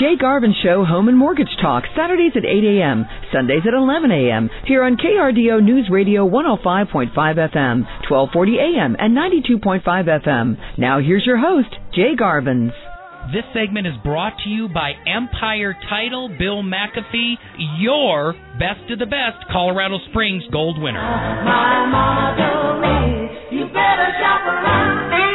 Jay Garvin Show Home and Mortgage Talk, Saturdays at 8 a.m., Sundays at 11 a.m., here on KRDO News Radio 105.5 FM, 1240 a.m., and 92.5 FM. Now here's your host, Jay Garvins. This segment is brought to you by Empire Title, Bill McAfee, your best of the best Colorado Springs gold winner. My motto is, you better shop around.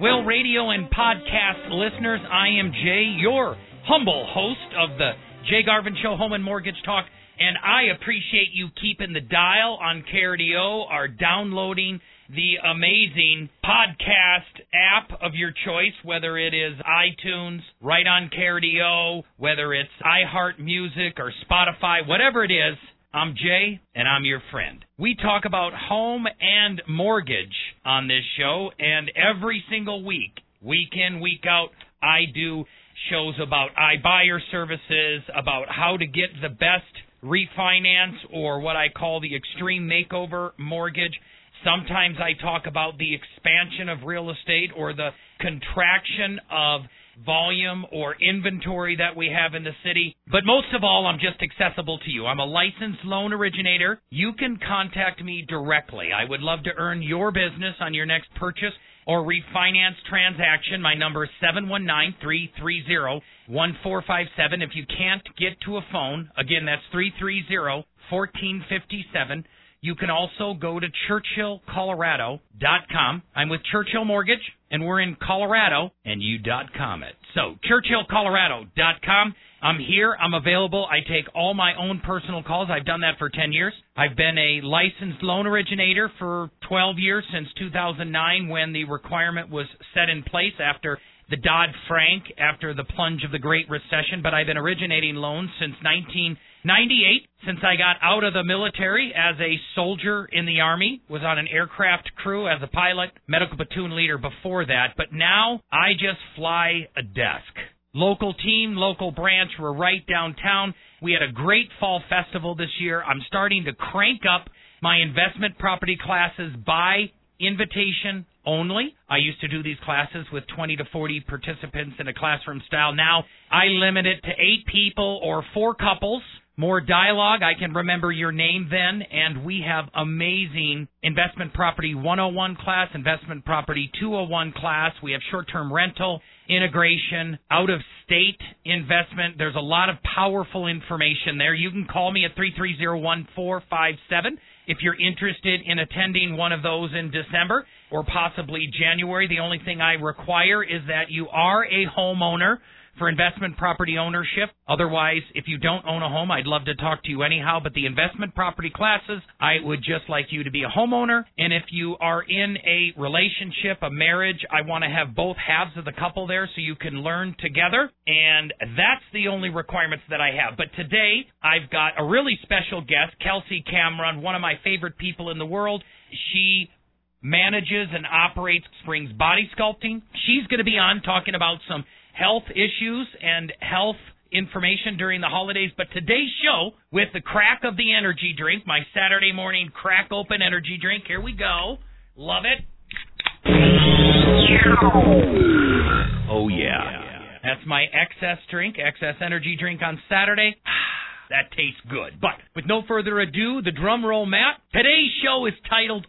Well, radio and podcast listeners, I am Jay, your humble host of the Jay Garvin Show Home and Mortgage Talk, and I appreciate you keeping the dial on KRDO, are downloading the amazing podcast app of your choice, whether it is iTunes, right on KRDO, whether it's iHeart Music or Spotify, whatever it is. I'm Jay, and I'm your friend. We talk about home and mortgage on this show, and every single week, week in, week out, I do shows about iBuyer services, about how to get the best refinance or what I call the extreme makeover mortgage. Sometimes I talk about the expansion of real estate or the contraction of volume or inventory that we have in the city. But most of all, I'm just accessible to you. I'm a licensed loan originator. You can contact me directly. I would love to earn your business on your next purchase or refinance transaction. My number is 719-330-1457. If you can't get to a phone, again, that's 330-1457. You can also go to churchillcolorado.com. I'm with Churchill Mortgage, and we're in Colorado, and you you.com it. So, churchillcolorado.com. I'm here. I'm available. I take all my own personal calls. I've done that for 10 years. I've been a licensed loan originator for 12 years since 2009 when the requirement was set in place after the Dodd Frank, after the plunge of the Great Recession. But I've been originating loans since 19- 98, since I got out of the military as a soldier in the Army, was on an aircraft crew as a pilot, medical platoon leader before that, but now I just fly a desk. Local team, local branch, we're right downtown. We had a great fall festival this year. I'm starting to crank up my investment property classes by invitation only. I used to do these classes with 20 to 40 participants in a classroom style. Now I limit it to eight people or four couples more dialogue. I can remember your name then, and we have amazing investment property 101 class, investment property 201 class. We have short term rental, integration, out of state investment. There's a lot of powerful information there. You can call me at 3301457 if you're interested in attending one of those in December or possibly January. The only thing I require is that you are a homeowner for investment property ownership. Otherwise, if you don't own a home, I'd love to talk to you anyhow. But the investment property classes, I would just like you to be a homeowner. And if you are in a relationship, a marriage, I want to have both halves of the couple there so you can learn together. And that's the only requirements that I have. But today, I've got a really special guest, Kelsey Cameron, one of my favorite people in the world. She manages and operates Springs Body Sculpting. She's going to be on talking about some health issues and health information during the holidays. But today's show with the crack of the energy drink, my Saturday morning crack open energy drink. Here we go. Love it. Oh, yeah. That's my excess drink, excess energy drink on Saturday. that tastes good. But with no further ado, the drum roll, Matt. Today's show is titled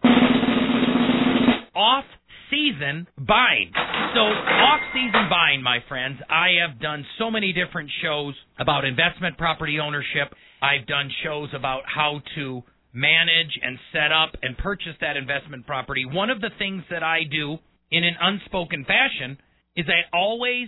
Off season buying. So, off season buying, my friends, I have done so many different shows about investment property ownership. I've done shows about how to manage and set up and purchase that investment property. One of the things that I do in an unspoken fashion is I always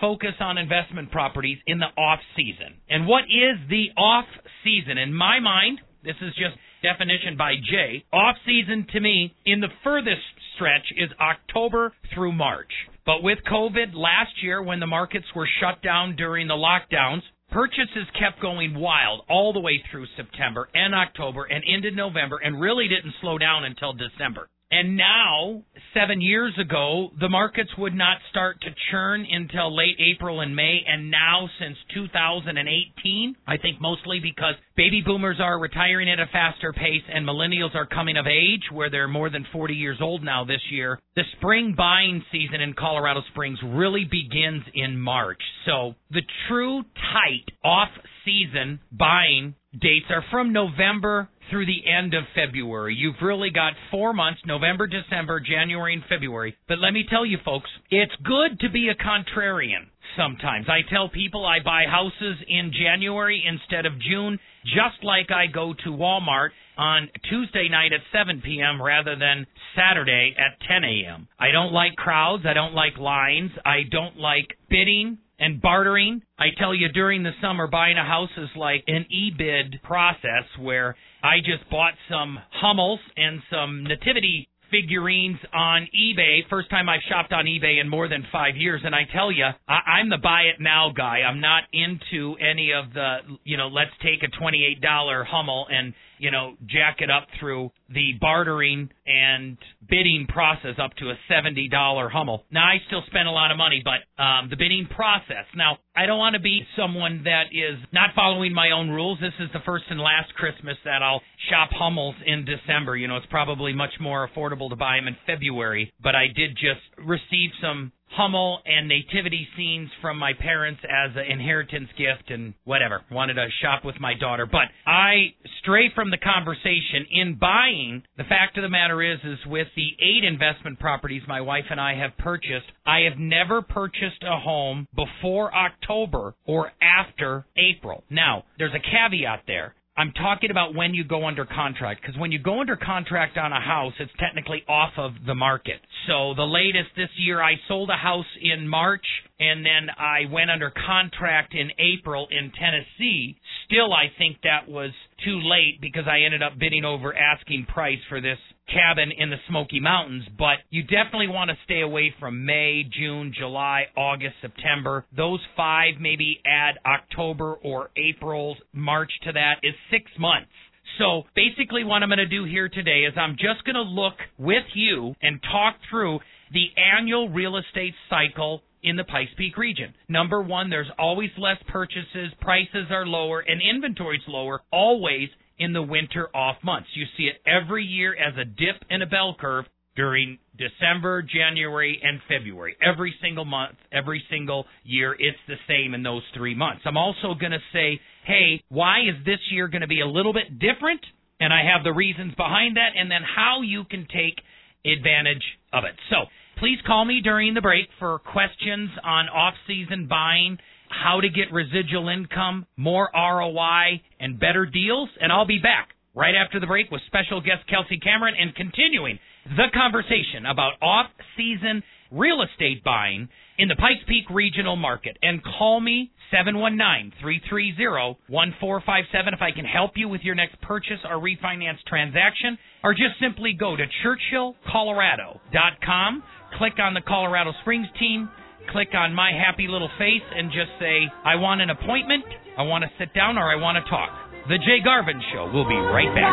focus on investment properties in the off season. And what is the off season? In my mind, this is just definition by Jay. Off season to me, in the furthest stretch, is October through March. But with COVID last year, when the markets were shut down during the lockdowns, purchases kept going wild all the way through September and October and into November and really didn't slow down until December. And now, seven years ago, the markets would not start to churn until late April and May. And now, since 2018, I think mostly because baby boomers are retiring at a faster pace and millennials are coming of age where they're more than 40 years old now this year, the spring buying season in Colorado Springs really begins in March. So the true tight off season buying dates are from November through the end of February. You've really got four months November, December, January, and February. But let me tell you, folks, it's good to be a contrarian sometimes. I tell people I buy houses in January instead of June, just like I go to Walmart on Tuesday night at 7 p.m. rather than Saturday at 10 a.m. I don't like crowds. I don't like lines. I don't like bidding and bartering. I tell you, during the summer, buying a house is like an e-bid process where I just bought some Hummels and some nativity figurines on eBay. First time I've shopped on eBay in more than five years, and I tell you, I- I'm the buy it now guy. I'm not into any of the, you know, let's take a $28 Hummel and you know, jack it up through the bartering and bidding process up to a $70 Hummel. Now, I still spend a lot of money, but um, the bidding process. Now, I don't want to be someone that is not following my own rules. This is the first and last Christmas that I'll shop Hummels in December. You know, it's probably much more affordable to buy them in February, but I did just receive some Hummel and nativity scenes from my parents as an inheritance gift and whatever. Wanted to shop with my daughter, but I stray from the conversation in buying. The fact of the matter is, is with the eight investment properties my wife and I have purchased, I have never purchased a home before October or after April. Now, there's a caveat there. I'm talking about when you go under contract because when you go under contract on a house, it's technically off of the market. So the latest this year, I sold a house in March and then I went under contract in April in Tennessee. Still, I think that was too late because I ended up bidding over asking price for this cabin in the Smoky Mountains, but you definitely want to stay away from May, June, July, August, September. Those five, maybe add October or April, March to that is six months. So basically, what I'm going to do here today is I'm just going to look with you and talk through the annual real estate cycle in the Pikes Peak region. Number one, there's always less purchases, prices are lower, and inventory's lower, always in the winter off months. You see it every year as a dip in a bell curve during December, January, and February. Every single month, every single year, it's the same in those three months. I'm also going to say, hey, why is this year going to be a little bit different? And I have the reasons behind that, and then how you can take advantage of it. So please call me during the break for questions on off season buying how to get residual income, more ROI, and better deals. And I'll be back right after the break with special guest Kelsey Cameron and continuing the conversation about off season real estate buying in the Pikes Peak regional market. And call me 719-330-1457 if I can help you with your next purchase or refinance transaction. Or just simply go to churchillcolorado.com, click on the Colorado Springs team, click on my happy little face and just say, I want an appointment, I want to sit down, or I want to talk. The Jay Garvin Show. We'll be right back.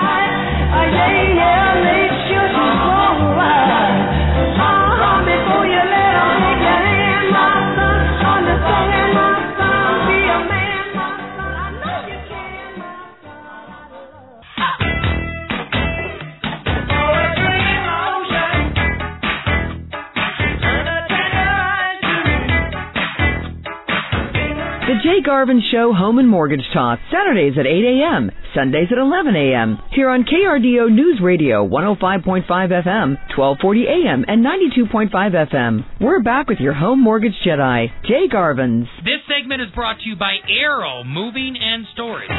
The Jay Garvin Show Home and Mortgage Talk, Saturdays at 8 a.m., Sundays at 11 a.m. Here on KRDO News Radio 105.5 FM, 1240 a.m., and 92.5 FM. We're back with your home mortgage Jedi, Jay Garvins. This segment is brought to you by Arrow Moving and Storage.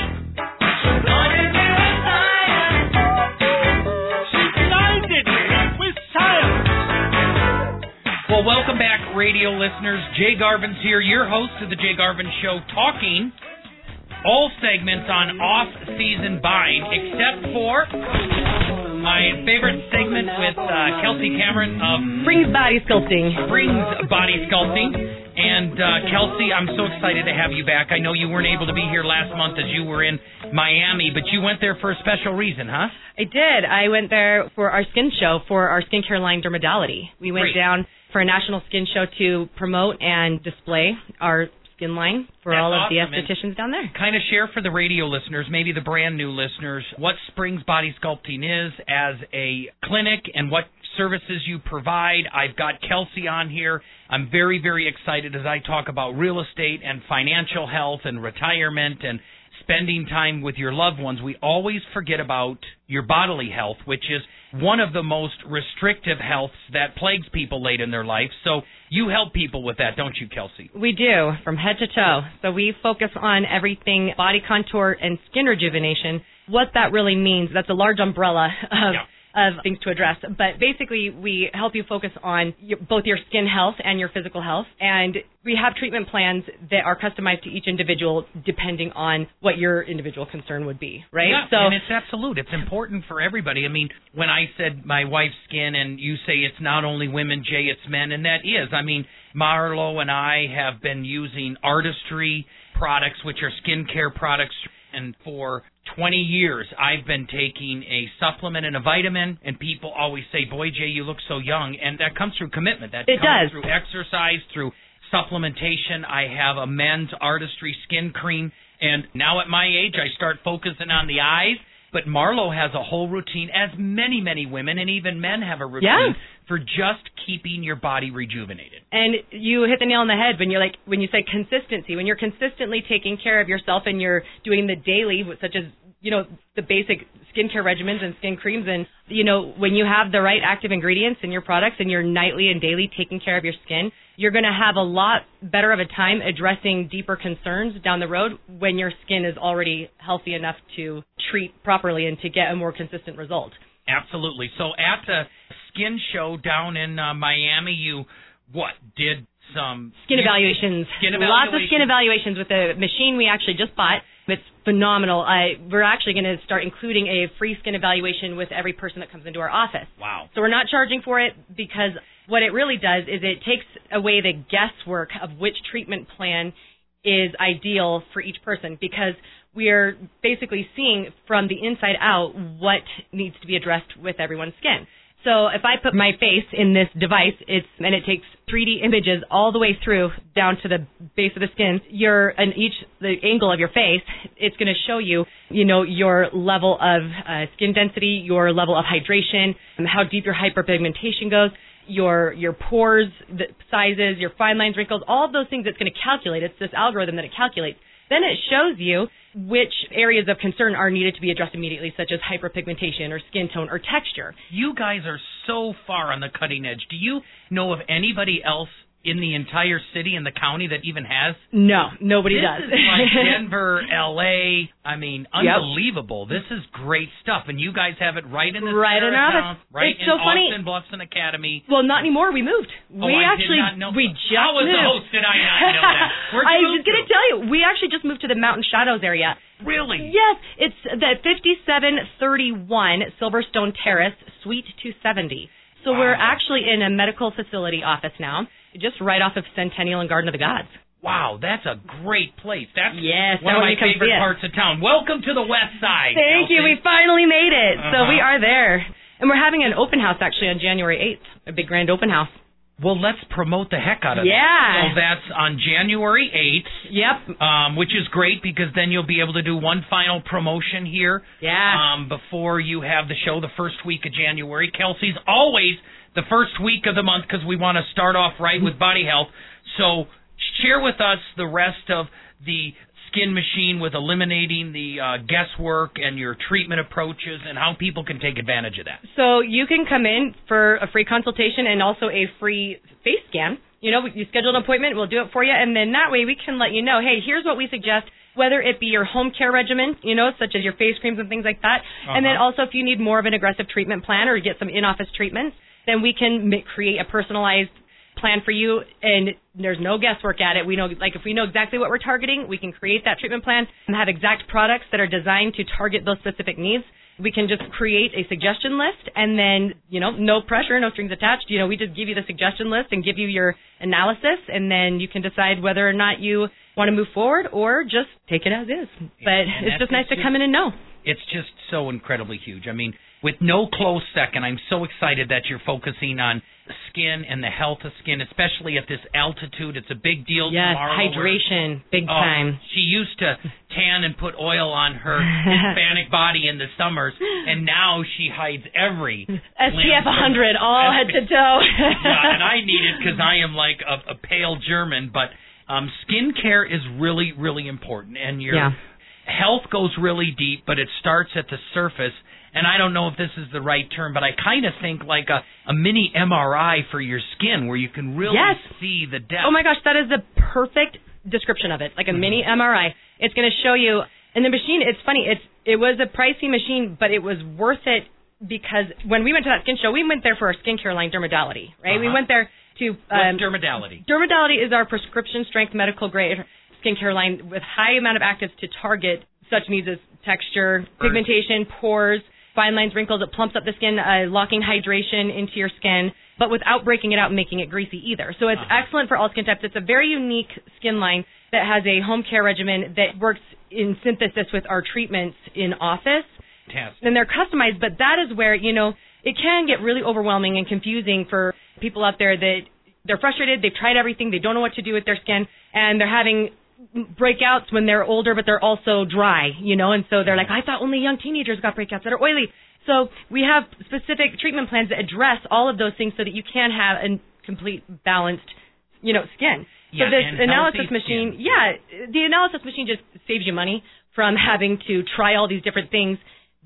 Well, welcome back, radio listeners. Jay Garvin's here, your host of the Jay Garvin Show, talking all segments on off-season buying, except for my favorite segment with uh, Kelsey Cameron of Springs Body Sculpting. Springs Body Sculpting. And uh, Kelsey, I'm so excited to have you back. I know you weren't able to be here last month as you were in Miami, but you went there for a special reason, huh? I did. I went there for our skin show for our skincare line Dermodality. We went Great. down for a national skin show to promote and display our skin line for That's all of the awesome. And- estheticians down there. Kind of share for the radio listeners, maybe the brand new listeners, what Springs Body Sculpting is as a clinic and what services you provide. I've got Kelsey on here. I'm very, very excited as I talk about real estate and financial health and retirement and spending time with your loved ones. We always forget about your bodily health, which is one of the most restrictive healths that plagues people late in their life. So you help people with that, don't you, Kelsey? We do, from head to toe. So we focus on everything body contour and skin rejuvenation. What that really means, that's a large umbrella of, of things to address. But basically, we help you focus on your, both your skin health and your physical health. And we have treatment plans that are customized to each individual depending on what your individual concern would be, right? Yeah, so and it's absolute. It's important for everybody. I mean, when I said my wife's skin, and you say it's not only women, Jay, it's men, and that is. I mean, Marlo and I have been using Artistry products, which are skincare products, and for 20 years I've been taking a supplement and a vitamin, and people always say, "Boy, Jay, you look so young," and that comes through commitment. That It comes does. through exercise, through supplementation. I have a men's artistry skin cream, and now at my age, I start focusing on the eyes. But Marlo has a whole routine, as many, many women and even men have a routine Yeah. for just keeping your body rejuvenated. And you hit the nail on the head when you're like when you say consistency. When you're consistently taking care of yourself and you're doing the daily, such as you know the basic skincare regimens and skin creams, and you know when you have the right active ingredients in your products and you're nightly and daily taking care of your skin, you're going to have a lot better of a time addressing deeper concerns down the road when your skin is already healthy enough to treat properly and to get a more consistent result. Absolutely. So at the skin show down in uh, Miami, you what did some skin evaluations. Skin Lots of skin evaluations. evaluations with the machine we actually just bought. It's phenomenal. I, we're actually going to start including a free skin evaluation with every person that comes into our office. Wow. So we're not charging for it because what it really does is it takes away the guesswork of which treatment plan is ideal for each person because we are basically seeing from the inside out what needs to be addressed with everyone's skin. So if I put my face in this device, it's and it takes 3D images all the way through down to the base of the skin. Your and each the angle of your face, it's going to show you, you know, your level of uh, skin density, your level of hydration, how deep your hyperpigmentation goes your your pores, sizes, your fine lines, wrinkles, all of those things it's going to calculate. It's this algorithm that it calculates. Then it shows you which areas of concern are needed to be addressed immediately, such as hyperpigmentation or skin tone or texture. You guys are so far on the cutting edge. Do you know of anybody else in the entire city and the county that even has? No, nobody this does. is like Denver, L.A. I mean, unbelievable. This is great stuff, and you guys have it right in the Right in our town, right It's in so funny. Austin Bluffs on Academy. well, not anymore. We moved. Oh, we I actually did not know. we just How was the moved. host did I not know that? I was going to? to tell you. We actually just moved to the Mountain Shadows area. Really? Yes, it's the 5731 Silverstone Terrace, Suite 270. So we're actually in a medical facility office now, just right off of Centennial and Garden of the Gods. Wow, that's a great place. That's Yes, one that of my favorite parts of town. Welcome to the West Side. Thank you. We finally made it. So Uh-huh. we are there. And we're having an open house actually on January 8th, a big grand open house. Well, let's promote the heck out of it. Yeah. that. So that's on January 8th, Yep. um, which is great because then you'll be able to do one final promotion here Yeah. um, before you have the show the first week of January. Kelsey's always the first week of the month because we want to start off right with body health. So share with us the rest of the skin machine with eliminating the uh, guesswork and your treatment approaches and how people can take advantage of that. So you can come in for a free consultation and also a free face scan. You know, you schedule an appointment, we'll do it for you, and then that way we can let you know, hey, here's what we suggest, whether it be your home care regimen, you know, such as your face creams and things like that, and then Uh-huh. also if you need more of an aggressive treatment plan or get some in-office treatments, then we can ma- create a personalized plan for you and there's no guesswork at it. We know like if we know exactly what we're targeting, we can create that treatment plan and have exact products that are designed to target those specific needs. we can just create a suggestion list and then, you know, no pressure, no strings attached. You know, we just give you the suggestion list and give you your analysis and then you can decide whether or not you want to move forward or just take it as is. But And it's just nice to come in and know. It's just so incredibly huge. I mean, with no close second, I'm so excited that you're focusing on skin and the health of skin, especially at this altitude. It's a big deal Yes, tomorrow. Hydration, big Oh, time. She used to tan and put oil on her Hispanic body in the summers, and now she hides every SPF limb 100, all head to toe. yeah, and I need it because I am like a, a pale German. But um, skin care is really, really important, and your Yeah. Health goes really deep, but it starts at the surface. And I don't know if this is the right term, but I kind of think like a, a mini MRI for your skin, where you can really Yes. see the depth. Oh my gosh, that is the perfect description of it. Like a mini MRI. It's going to show you. And the machine, it's funny. It's it was a pricey machine, but it was worth it because when we went to that skin show, we went there for our skincare line, Dermadality. Right? We Uh-huh. went there to. What's Um, dermadality? Dermadality is our prescription strength medical grade skincare line with high amount of actives to target such needs as texture, pigmentation, pores, fine lines, wrinkles. It plumps up the skin, uh, locking hydration into your skin, but without breaking it out and making it greasy either. So it's Uh-huh. excellent for all skin types. It's a very unique skin line that has a home care regimen that works in synthesis with our treatments in office Fantastic. and they're customized, but that is where, you know, it can get really overwhelming and confusing for people out there that they're frustrated, they've tried everything, they don't know what to do with their skin, and they're having breakouts when they're older, but they're also dry, you know, and so they're like, I thought only young teenagers got breakouts that are oily. So we have specific treatment plans that address all of those things so that you can have a complete balanced, you know, skin. Yeah, so this analysis machine, skin. yeah, the analysis machine just saves you money from having to try all these different things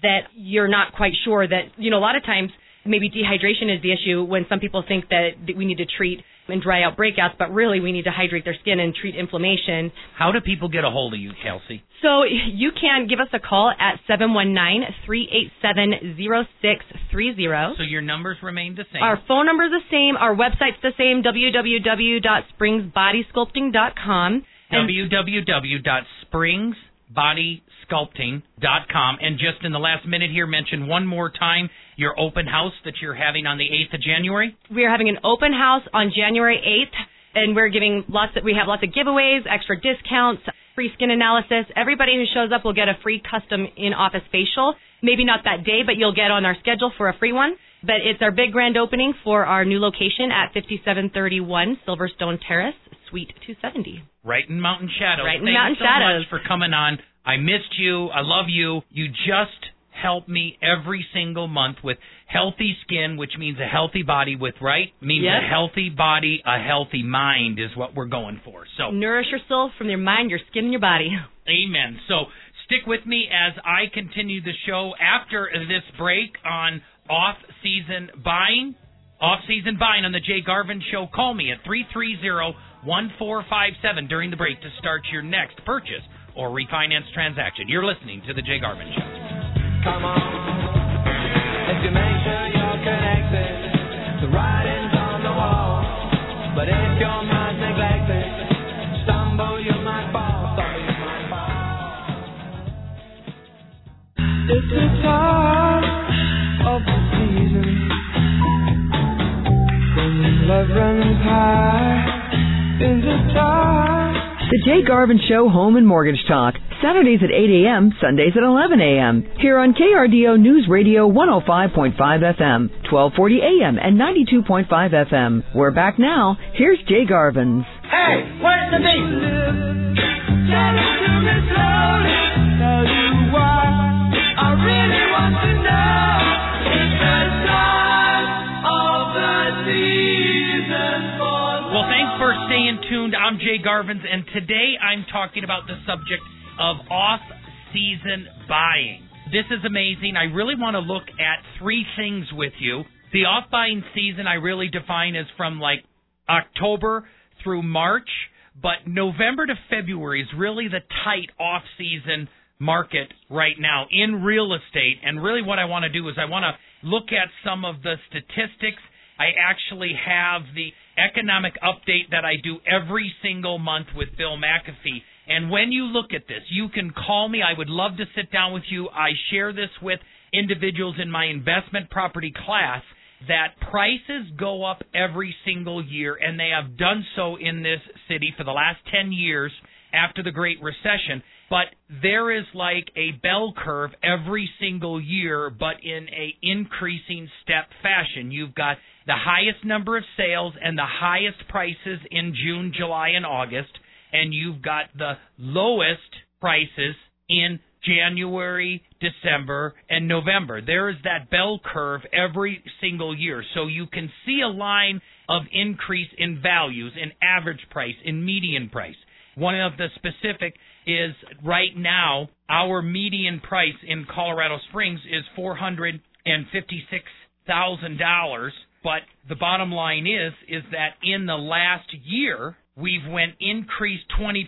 that you're not quite sure that, you know, a lot of times maybe dehydration is the issue when some people think that, that we need to treat and dry out breakouts, but really we need to hydrate their skin and treat inflammation. How do people get a hold of you, Kelsey? So you can give us a call at 719-387-0630. So your numbers remain the same. Our phone number is the same. Our website's the same, www.springsbodysculpting.com. Www.springsbodysculpting.com. And just in the last minute here, mention one more time your open house that you're having on the 8th of January. we are having an open house on January 8th, and we're giving lots of, we have lots of giveaways, extra discounts, free skin analysis. Everybody who shows up will get a free custom in-office facial. Maybe not that day, but you'll get on our schedule for a free one. But it's our big grand opening for our new location at 5731 Silverstone Terrace, Suite 270. Right in Mountain Shadows. Right in Thank Mountain you so Shadows. much for coming on. I missed you. I love you. You just help me every single month with healthy skin, which means a healthy body with right means Yes. a healthy body, a healthy mind is what we're going for. So Nourish your soul from your mind, your skin, and your body. Amen. So stick with me as I continue the show after this break on off season buying. Off season buying on the Jay Garvin Show. Call me at 330 1457 during the break to start your next purchase or refinance transaction. You're listening to the Jay Garvin Show. Come on, if you make sure you're the writing's on the wall. But if your mind's neglected, stumble you might stumble you might fall. It's the time of the season when love runs high in the dark. The Jay Garvin Show Home and Mortgage Talk. Saturdays at 8 a.m., Sundays at 11 a.m. Here on KRDO News Radio 105.5 FM, 1240 a.m. and 92.5 FM. We're back now. Here's Jay Garvin's. Hey, where's the beat? Tell it to me slowly. Tell you why I really want to know. It's the time of the season for Well, thanks for staying tuned. I'm Jay Garvins, and today I'm talking about the subject of off season buying. This is amazing. I really want to look at three things with you. The off buying season I really define as from like October through March, but November to February is really the tight off season market right now in real estate. And really what I want to do is I want to look at some of the statistics. I actually have the economic update that I do every single month with Bill McAfee. And when you look at this, you can call me. I would love to sit down with you. I share this with individuals in my investment property class that prices go up every single year, and they have done so in this city for the last 10 years after the Great Recession. But there is like a bell curve every single year, but in a increasing step fashion. You've got the highest number of sales and the highest prices in June, July, and August, and you've got the lowest prices in January, December, and November. There is that bell curve every single year. So you can see a line of increase in values, in average price, in median price. One of the specific is right now, our median price in Colorado Springs is $456,000. But the bottom line is, is that in the last year, we've went increased 20%,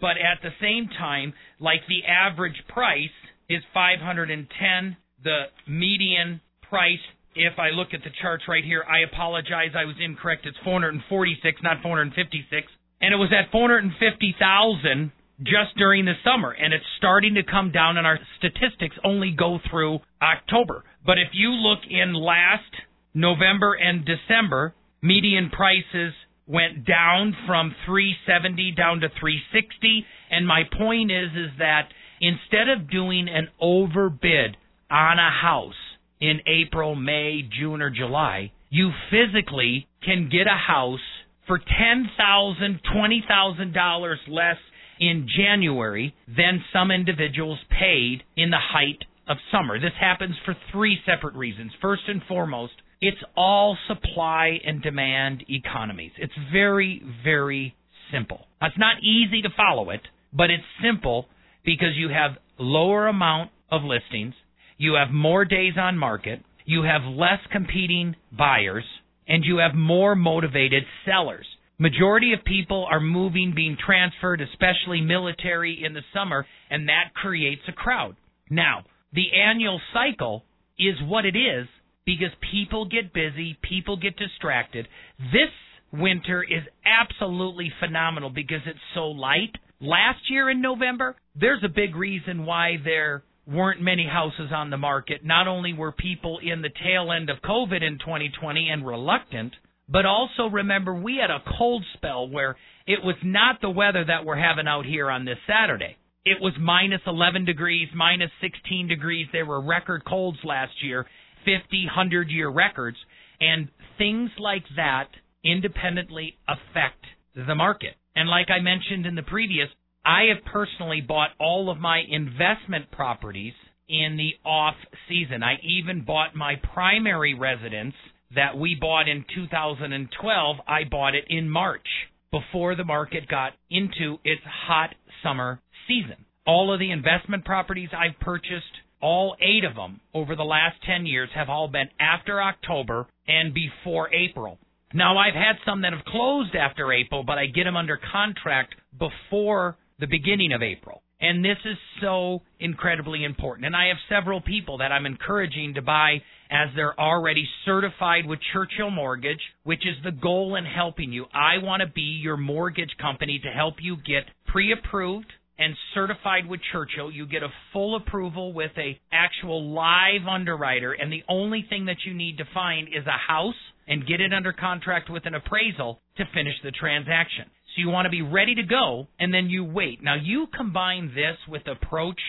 but at the same time, like the average price is 510, the median price if I look at the charts right here, I apologize, I was incorrect. It's 446, not 456. And it was at 450,000 just during the summer, and it's starting to come down, and our statistics only go through October. But if you look in last November and December, median prices went down from 370 down to 360 and my point is is that instead of doing an overbid on a house in April, May, June or July, you physically can get a house for $10,000, $20,000 less in January than some individuals paid in the height of summer. This happens for three separate reasons. First and foremost, it's all supply and demand economies. It's very, very simple. It's not easy to follow it, but it's simple because you have lower amount of listings, you have more days on market, you have less competing buyers, and you have more motivated sellers. Majority of people are moving, being transferred, especially military in the summer, and that creates a crowd. Now, the annual cycle is what it is because people get busy, people get distracted. This winter is absolutely phenomenal because it's so light. Last year in November, there's a big reason why there weren't many houses on the market. Not only were people in the tail end of COVID in 2020 and reluctant, but also remember we had a cold spell where it was not the weather that we're having out here on this Saturday. It was minus 11 degrees, minus 16 degrees. There were record colds last year, 50, 100 year records. And things like that independently affect the market. And like I mentioned in the previous, I have personally bought all of my investment properties in the off season. I even bought my primary residence that we bought in 2012. I bought it in March before the market got into its hot summer season. All of the investment properties I've purchased, all eight of them over the last 10 years, have all been after October and before April. Now, I've had some that have closed after April, but I get them under contract before the beginning of April. And this is so incredibly important. And I have several people that I'm encouraging to buy as they're already certified with Churchill Mortgage, which is the goal in helping you. I want to be your mortgage company to help you get pre-approved and certified with Churchill. You get a full approval with a actual live underwriter and the only thing that you need to find is a house and get it under contract with an appraisal to finish the transaction. So you want to be ready to go and then you wait. Now you combine this with approach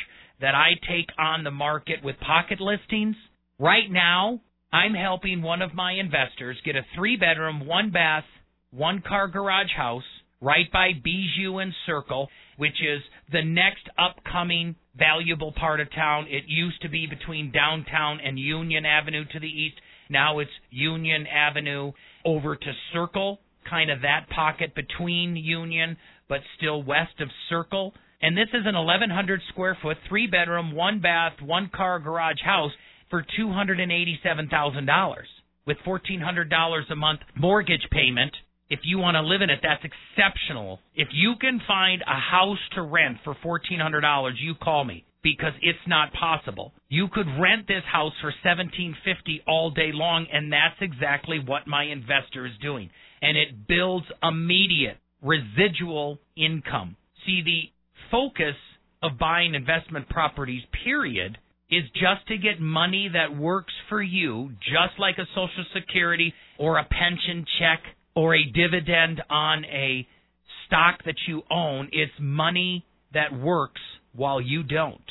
that I take on the market with pocket listings. Right now, I'm helping one of my investors get a three bedroom, one bath, one car garage house right by Bijou and Circle, which is the next upcoming valuable part of town. It used to be between downtown and Union Avenue to the east. Now it's Union Avenue over to Circle, kind of that pocket between Union, but still west of Circle. And this is an 1,100 square foot, three bedroom, one bath, one car garage house for $287,000 with $1,400 a month mortgage payment. If you want to live in it, that's exceptional. If you can find a house to rent for $1,400, you call me because it's not possible. You could rent this house for 1750 all day long and that's exactly what my investor is doing. And it builds immediate residual income. See the focus of buying investment properties period is just to get money that works for you, just like a Social Security or a pension check or a dividend on a stock that you own. It's money that works while you don't.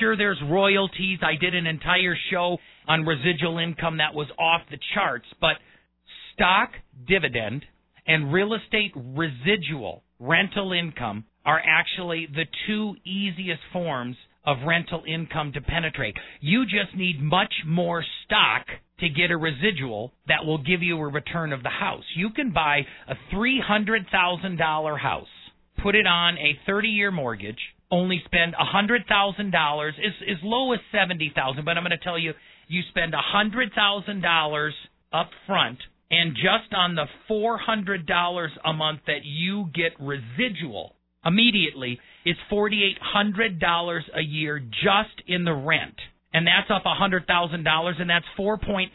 Sure, there's royalties. I did an entire show on residual income that was off the charts, but stock dividend and real estate residual rental income are actually the two easiest forms of rental income to penetrate. You just need much more stock to get a residual that will give you a return of the house. You can buy a $300,000 house, put it on a 30-year mortgage, only spend $100,000 as as low as 70,000, but I'm going to tell you you spend $100,000 up front and just on the $400 a month that you get residual immediately is $4,800 a year just in the rent. And that's up $100,000 and that's 4.8%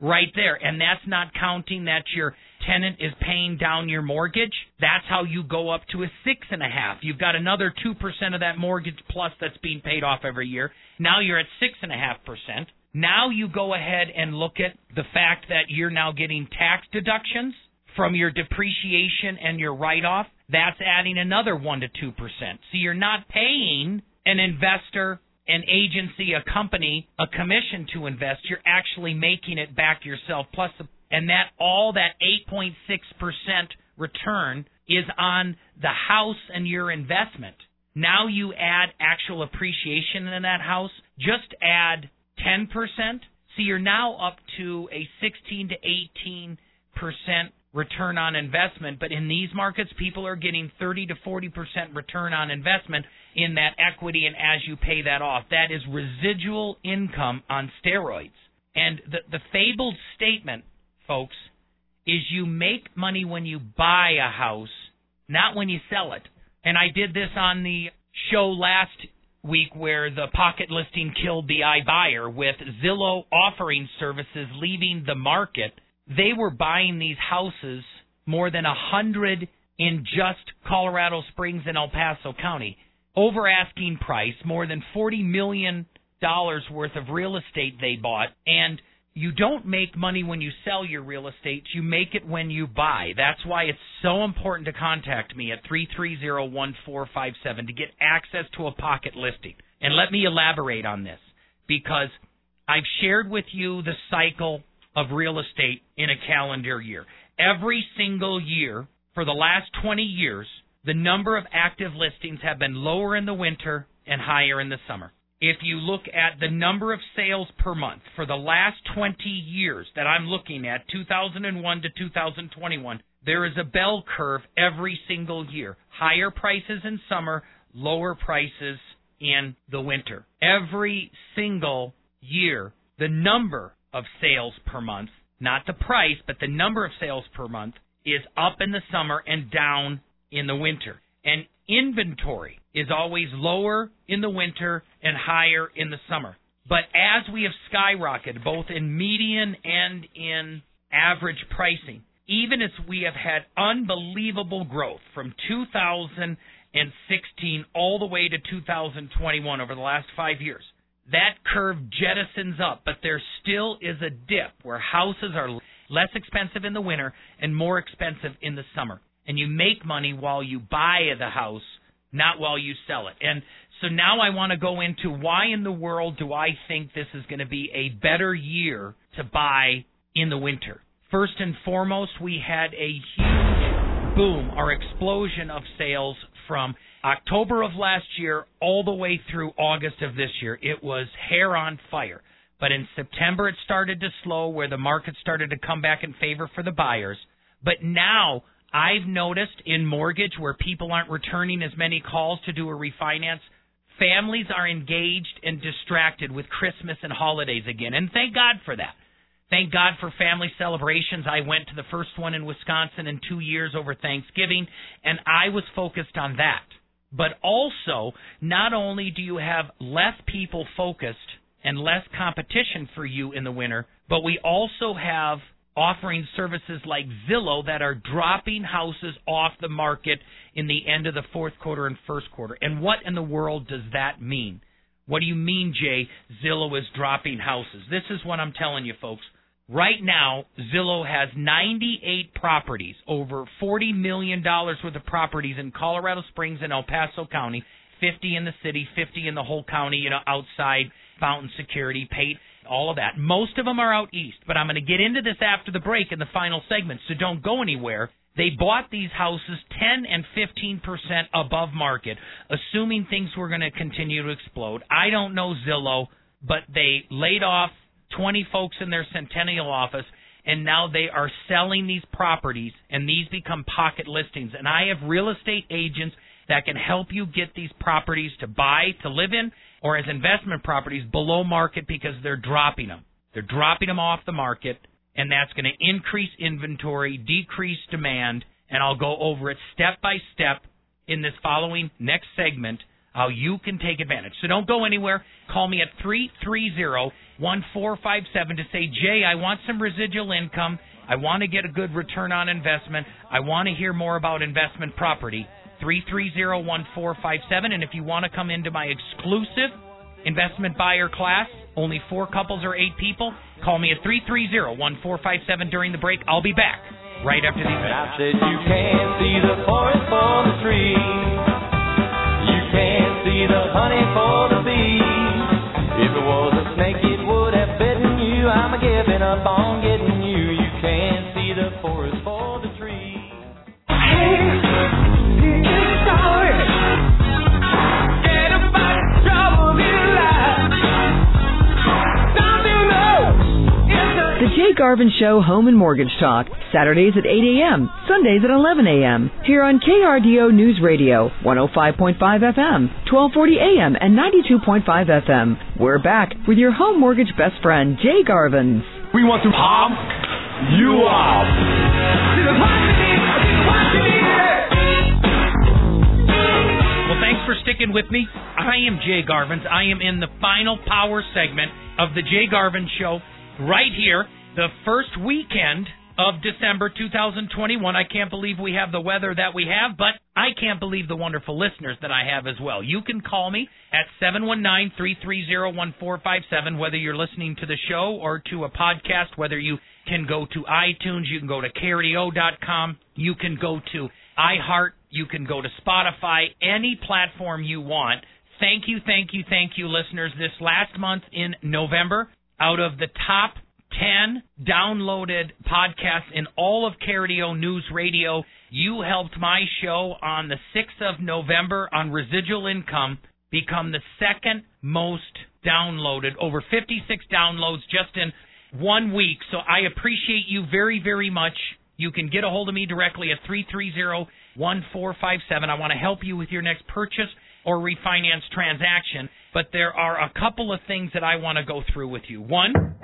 right there. And that's not counting that your tenant is paying down your mortgage. That's how you go up to a six and a half. You've got another 2% of that mortgage plus that's being paid off every year. Now you're at six and a half percent. Now you go ahead and look at the fact that you're now getting tax deductions from your depreciation and your write off. That's adding another 1 to 2%. So you're not paying an investor, an agency, a company, a commission to invest. You're actually making it back yourself. Plus, and that all that 8.6% return is on the house and your investment. Now you add actual appreciation in that house. Just add 10%. So you're now up to a 16 to 18 percent return on investment. But in these markets, people are getting 30 to 40 percent return on investment in that equity, and as you pay that off, that is residual income on steroids. And the the fabled statement, folks, is you make money when you buy a house, not when you sell it. And I did this on the show last week where the pocket listing killed the iBuyer with Zillow offering services leaving the market. They were buying these houses more than a hundred in just Colorado Springs and El Paso County. Over asking price, more than forty million dollars worth of real estate they bought and you don't make money when you sell your real estate. You make it when you buy. That's why it's so important to contact me at 330-1457 to get access to a pocket listing. And let me elaborate on this because I've shared with you the cycle of real estate in a calendar year. Every single year for the last 20 years, the number of active listings have been lower in the winter and higher in the summer if you look at the number of sales per month for the last 20 years that I'm looking at, 2001 to 2021, there is a bell curve every single year. Higher prices in summer, lower prices in the winter. Every single year, the number of sales per month, not the price, but the number of sales per month, is up in the summer and down in the winter. And inventory is always lower in the winter and higher in the summer. But as we have skyrocketed, both in median and in average pricing, even as we have had unbelievable growth from 2016 all the way to 2021 over the last five years, that curve jettisons up, but there still is a dip where houses are less expensive in the winter and more expensive in the summer. And you make money while you buy the house not while you sell it. And so now I want to go into why in the world do I think this is going to be a better year to buy in the winter. First and foremost, we had a huge boom or explosion of sales from October of last year all the way through August of this year. It was hair on fire. But in September, it started to slow where the market started to come back in favor for the buyers. But now I've noticed in mortgage where people aren't returning as many calls to do a refinance, families are engaged and distracted with Christmas and holidays again. And thank God for that. Thank God for family celebrations. I went to the first one in Wisconsin in two years over Thanksgiving, and I was focused on that. But also, not only do you have less people focused and less competition for you in the winter, but we also have offering services like Zillow that are dropping houses off the market in the end of the fourth quarter and first quarter. And what in the world does that mean? What do you mean, Jay? Zillow is dropping houses. This is what I'm telling you, folks. Right now, Zillow has 98 properties, over $40 million worth of properties in Colorado Springs and El Paso County, 50 in the city, 50 in the whole county, you know, outside, fountain security, paid, all of that. Most of them are out east, but I'm going to get into this after the break in the final segment, so don't go anywhere. They bought these houses 10 and 15% above market, assuming things were going to continue to explode. I don't know Zillow, but they laid off 20 folks in their centennial office and now they are selling these properties and these become pocket listings and I have real estate agents that can help you get these properties to buy to live in or as investment properties below market because they're dropping them. They're dropping them off the market and that's going to increase inventory, decrease demand, and I'll go over it step by step in this following next segment how you can take advantage. So don't go anywhere. Call me at 330-1457 to say, "Jay, I want some residual income. I want to get a good return on investment. I want to hear more about investment property." 330-1457 and if you want to come into my exclusive investment buyer class, only 4 couples or 8 people, call me at 330-1457 during the break. I'll be back right after these I messages. said you can't see the forest for the trees. You can't see the honey for the bees. If it was a snake, it would have bitten you. I'm giving up on getting you. Jay Garvin Show Home and Mortgage Talk, Saturdays at 8 a.m., Sundays at 11 a.m. Here on KRDO News Radio, 105.5 FM, 1240 a.m., and 92.5 FM. We're back with your home mortgage best friend, Jay Garvin. We want to pump you up. Well, thanks for sticking with me. I am Jay Garvins. I am in the final power segment of the Jay Garvin Show right here, the first weekend of December 2021. I can't believe we have the weather that we have, but I can't believe the wonderful listeners that I have as well. You can call me at 719-330-1457 whether you're listening to the show or to a podcast, whether you can go to iTunes, you can go to KRDO.com, you can go to iHeart, you can go to Spotify, any platform you want. Thank you, thank you, thank you, listeners. This last month in November, out of the top 10 downloaded podcasts in all of KRDO News Radio, you helped my show on the 6th of November on residual income become the second most downloaded, over 56 downloads just in one week. So I appreciate you very, very much. You can get a hold of me directly at 330 1457. I want to help you with your next purchase or refinance transaction, but there are a couple of things that I want to go through with you. One,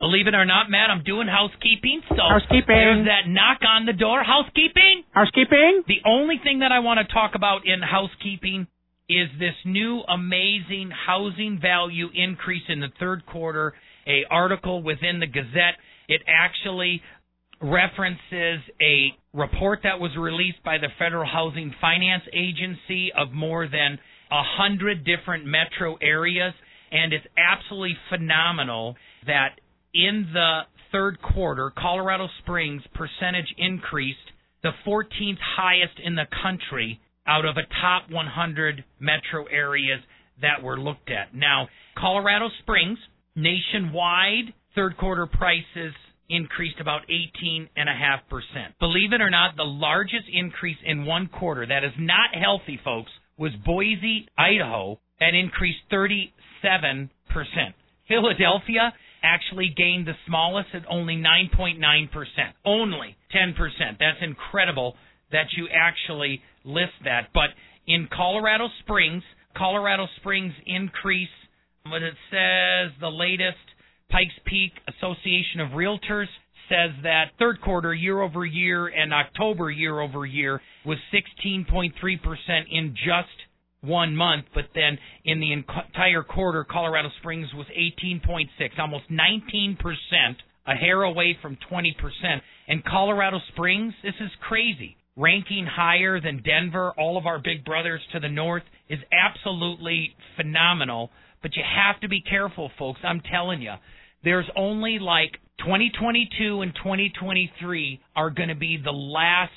believe it or not, Matt, I'm doing housekeeping. So Housekeeping. there's that knock on the door. Housekeeping? Housekeeping? The only thing that I want to talk about in housekeeping is this new amazing housing value increase in the third quarter. A article within the Gazette. It actually references a report that was released by the Federal Housing Finance Agency of more than a hundred different metro areas, and it's absolutely phenomenal that in the third quarter, Colorado Springs percentage increased the 14th highest in the country out of a top 100 metro areas that were looked at. Now, Colorado Springs nationwide third quarter prices increased about 18.5%. Believe it or not, the largest increase in one quarter that is not healthy, folks, was Boise, Idaho, that increased 37%. Philadelphia actually gained the smallest at only 9.9%. Only 10%. That's incredible that you actually list that. But in Colorado Springs, Colorado Springs increase, what it says, the latest Pikes Peak Association of Realtors says that third quarter year over year and October year over year was 16.3% in just one month, but then in the entire quarter, Colorado Springs was 18.6, almost 19%, a hair away from 20%. And Colorado Springs, this is crazy. ranking higher than Denver, all of our big brothers to the north, is absolutely phenomenal. But you have to be careful, folks. I'm telling you, there's only like 2022 and 2023 are going to be the last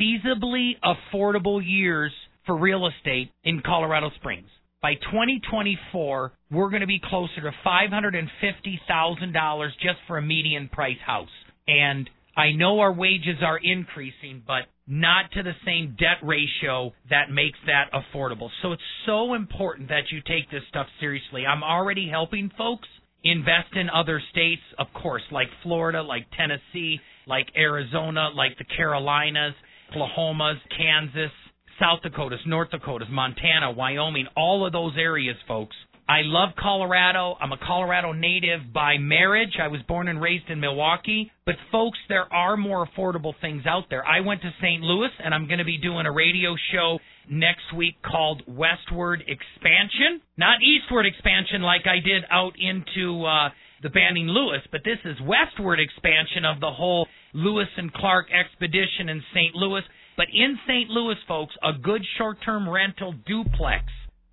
feasibly affordable years for real estate in Colorado Springs. By 2024, we're going to be closer to $550,000 just for a median price house. And I know our wages are increasing, but not to the same debt ratio that makes that affordable. So it's so important that you take this stuff seriously. I'm already helping folks invest in other states, of course, like Florida, like Tennessee, like Arizona, like the Carolinas, Oklahomas, Kansas, South Dakotas, North Dakotas, Montana, Wyoming, all of those areas, folks. I love Colorado. I'm a Colorado native by marriage. I was born and raised in Milwaukee. But, folks, there are more affordable things out there. I went to St. Louis, and I'm going to be doing a radio show next week called Westward Expansion. Not Eastward Expansion like I did out into uh, the Banning Lewis, but this is Westward Expansion of the whole Lewis and Clark expedition in St. Louis. But in St. Louis, folks, a good short term rental duplex,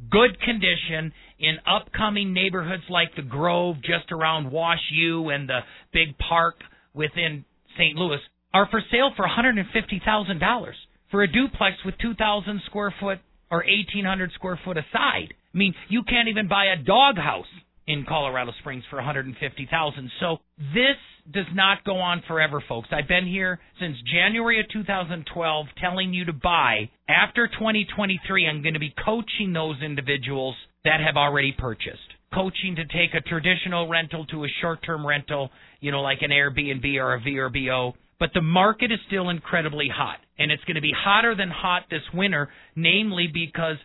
good condition in upcoming neighborhoods like the Grove, just around Wash U, and the big park within St. Louis, are for sale for $150,000 for a duplex with 2,000 square foot or 1,800 square foot aside. I mean, you can't even buy a doghouse in Colorado Springs for 150,000. So this does not go on forever, folks. I've been here since January of 2012 telling you to buy. After 2023, I'm going to be coaching those individuals that have already purchased. Coaching to take a traditional rental to a short-term rental, you know, like an Airbnb or a VRBO. But the market is still incredibly hot, and it's going to be hotter than hot this winter, namely because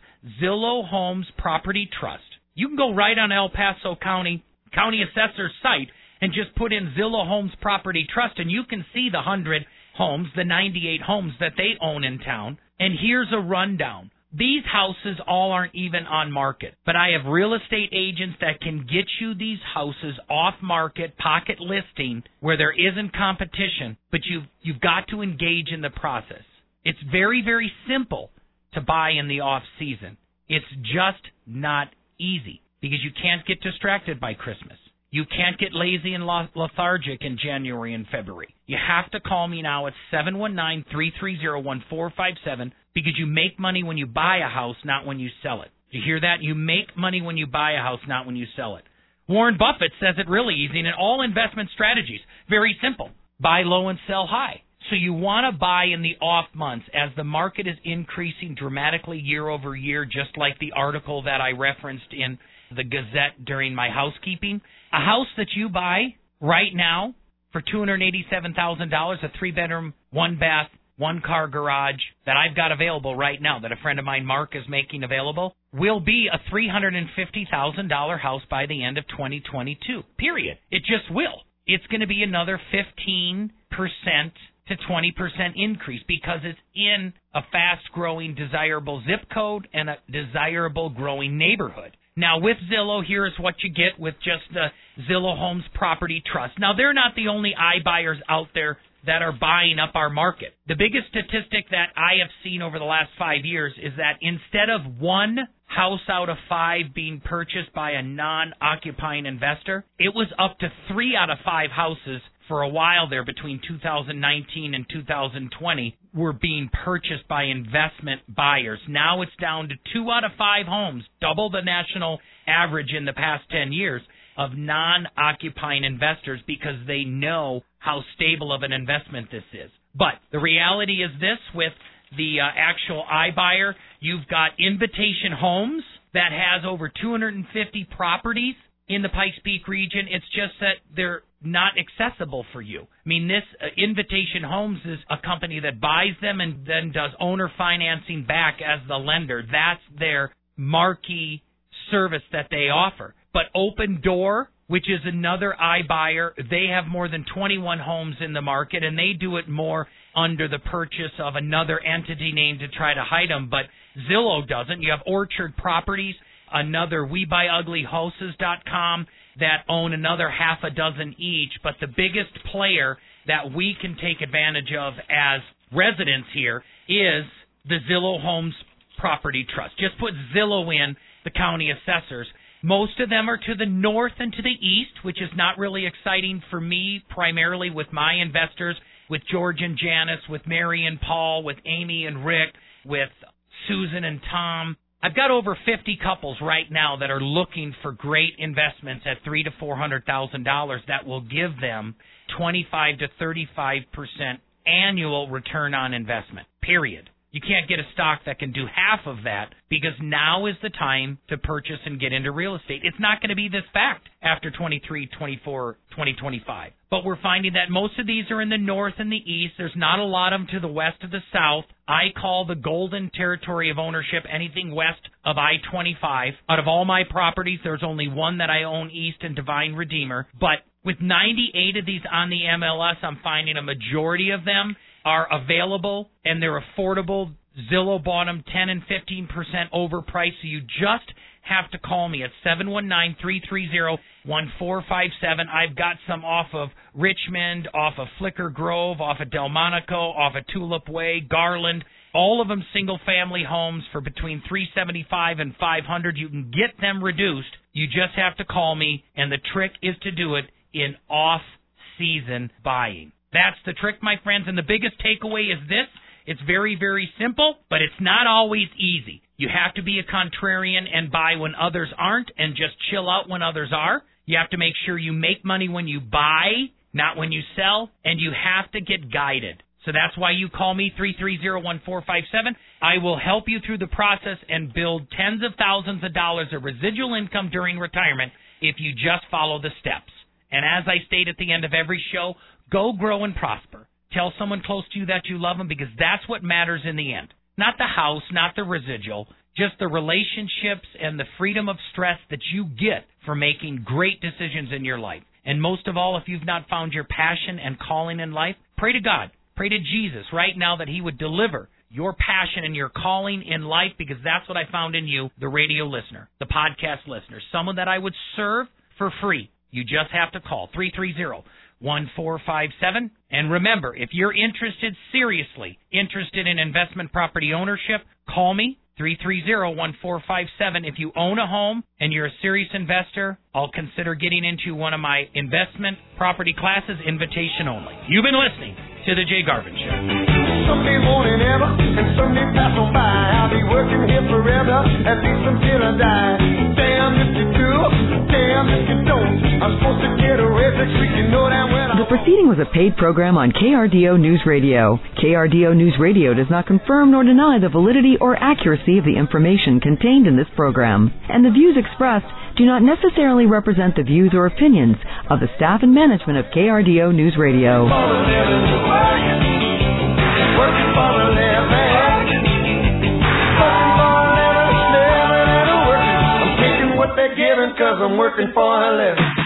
Zillow Homes Property Trust. You can go right on El Paso County County Assessor's site and just put in Zillow Homes Property Trust, and you can see the 100 homes, the 98 homes that they own in town. And here's a rundown. These houses all aren't even on market, but I have real estate agents that can get you these houses off market, pocket listing, where there isn't competition, but you've, you've got to engage in the process. It's very, very simple to buy in the off season. It's just not easy because you can't get distracted by Christmas. You can't get lazy and lethargic in January and February. You have to call me now at 719-330-1457 because you make money when you buy a house, not when you sell it. You hear that? You make money when you buy a house, not when you sell it. Warren Buffett says it really easy in all investment strategies. Very simple. Buy low and sell high. So you want to buy in the off months as the market is increasing dramatically year over year, just like the article that I referenced in the Gazette during my housekeeping. A house that you buy right now for $287,000, a three bedroom, one bath, one car garage that I've got available right now that a friend of mine, Mark, is making available, will be a $350,000 house by the end of 2022. Period. It just will. It's going to be another 15% to 20% increase because it's in a fast growing, desirable zip code and a desirable growing neighborhood. Now, with Zillow, here is what you get with just the Zillow Homes Property Trust. Now, they're not the only iBuyers out there that are buying up our market. The biggest statistic that I have seen over the last five years is that instead of one house out of five being purchased by a non occupying investor, it was up to three out of five houses for a while there between 2019 and 2020 were being purchased by investment buyers. Now it's down to two out of five homes, double the national average in the past 10 years of non occupying investors because they know how stable of an investment this is. But the reality is this with the uh, actual iBuyer, you've got Invitation Homes that has over 250 properties in the Pikes Peak region. It's just that they're not accessible for you. I mean, this uh, Invitation Homes is a company that buys them and then does owner financing back as the lender. That's their marquee service that they offer. But Opendoor, which is another iBuyer, they have more than 21 homes in the market and they do it more under the purchase of another entity name to try to hide them. But Zillow doesn't. You have Orchard Properties, another WeBuyUglyHouses.com that own another half a dozen each. But the biggest player that we can take advantage of as residents here is the Zillow Homes Property Trust. Just put Zillow in the county assessors. Most of them are to the north and to the east, which is not really exciting for me, primarily with my investors, with George and Janice, with Mary and Paul, with Amy and Rick, with Susan and Tom. I've got over 50 couples right now that are looking for great investments at three to four hundred thousand dollars that will give them 25 to 35 percent annual return on investment. Period. You can't get a stock that can do half of that because now is the time to purchase and get into real estate. It's not going to be this fact after 23, 24, 2025. But we're finding that most of these are in the north and the east. There's not a lot of them to the west or the south. I call the golden territory of ownership anything west of I-25. Out of all my properties, there's only one that I own east and Divine Redeemer. But with 98 of these on the MLS, I'm finding a majority of them are available and they're affordable. Zillow bought them 10 and 15% overpriced, so you just have to call me at 719-330-1457. I've got some off of Richmond, off of Flicker Grove, off of Delmonico, off of Tulip Way, Garland, all of them single family homes for between 375 and 500. You can get them reduced. You just have to call me and the trick is to do it in off season buying. That's the trick, my friends. And the biggest takeaway is this it's very, very simple, but it's not always easy. You have to be a contrarian and buy when others aren't and just chill out when others are. You have to make sure you make money when you buy, not when you sell, and you have to get guided. So that's why you call me 330-1457. I will help you through the process and build tens of thousands of dollars of residual income during retirement if you just follow the steps. And as I state at the end of every show, go grow and prosper. Tell someone close to you that you love them because that's what matters in the end. Not the house, not the residual, just the relationships and the freedom of stress that you get for making great decisions in your life. And most of all, if you've not found your passion and calling in life, pray to God. Pray to Jesus right now that He would deliver your passion and your calling in life because that's what I found in you, the radio listener, the podcast listener, someone that I would serve for free. You just have to call 330 1457. And remember, if you're interested, seriously interested in investment property ownership, call me. 330-1457. If you own a home and you're a serious investor, I'll consider getting into one of my investment property classes, invitation only. You've been listening to the Jay Garvin Show. Morning ever, and pass on by. I'll be working here forever, at least until I die. Damn The proceeding was a paid program on KRDO News Radio. KRDO News Radio does not confirm nor deny the validity or accuracy of the information contained in this program, and the views expressed do not necessarily represent the views or opinions of the staff and management of KRDO News Radio. Cause I'm working for a living.